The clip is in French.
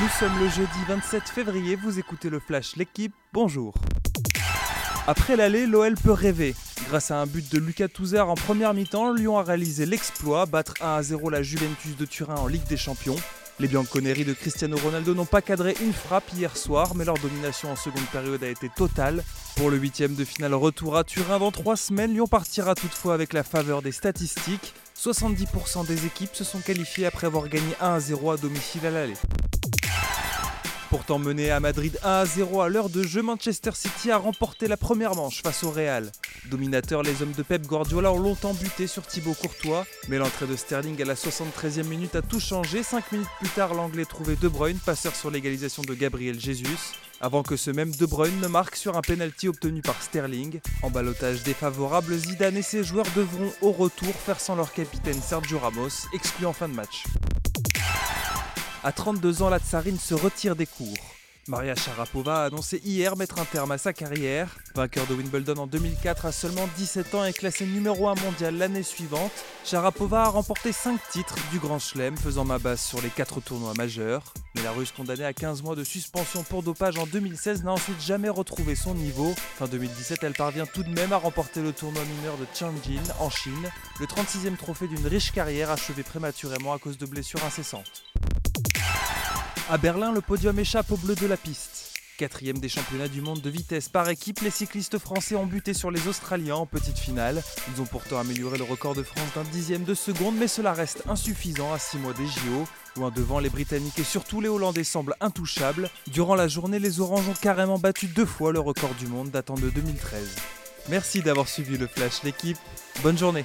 Nous sommes le jeudi 27 février, vous écoutez le Flash L'équipe, bonjour. Après l'aller, l'OL peut rêver. Grâce à un but de Lucas Touzard en première mi-temps, Lyon a réalisé l'exploit, battre 1 à 0 la Juventus de Turin en Ligue des Champions. Les Bianconeri de Cristiano Ronaldo n'ont pas cadré une frappe hier soir, mais leur domination en seconde période a été totale. Pour le huitième de finale retour à Turin dans trois semaines, Lyon partira toutefois avec la faveur des statistiques. 70% des équipes se sont qualifiées après avoir gagné 1 à 0 à domicile à l'aller. Pourtant mené à Madrid 1 à 0 à l'heure de jeu, Manchester City a remporté la première manche face au Real. Dominateur, les hommes de Pep Guardiola ont longtemps buté sur Thibaut Courtois, mais l'entrée de Sterling à la 73e minute a tout changé. 5 minutes plus tard, l'Anglais trouvait De Bruyne, passeur sur l'égalisation de Gabriel Jesus, avant que ce même De Bruyne ne marque sur un penalty obtenu par Sterling. En balotage défavorable, Zidane et ses joueurs devront au retour faire sans leur capitaine Sergio Ramos, exclu en fin de match. À 32 ans, la tsarine se retire des cours. Maria Sharapova a annoncé hier mettre un terme à sa carrière. Vainqueur de Wimbledon en 2004 à seulement 17 ans et classé numéro 1 mondial l'année suivante, Sharapova a remporté 5 titres du Grand Chelem, faisant ma base sur les 4 tournois majeurs. Mais la russe condamnée à 15 mois de suspension pour dopage en 2016 n'a ensuite jamais retrouvé son niveau. Fin 2017, elle parvient tout de même à remporter le tournoi mineur de Tianjin en Chine, le 36e trophée d'une riche carrière achevée prématurément à cause de blessures incessantes. À Berlin, le podium échappe au bleu de la piste. Quatrième des championnats du monde de vitesse par équipe, les cyclistes français ont buté sur les Australiens en petite finale. Ils ont pourtant amélioré le record de France d'un dixième de seconde, mais cela reste insuffisant à 6 mois des JO. Loin devant, les Britanniques et surtout les Hollandais semblent intouchables. Durant la journée, les Oranges ont carrément battu deux fois le record du monde datant de 2013. Merci d'avoir suivi le Flash l'équipe. Bonne journée.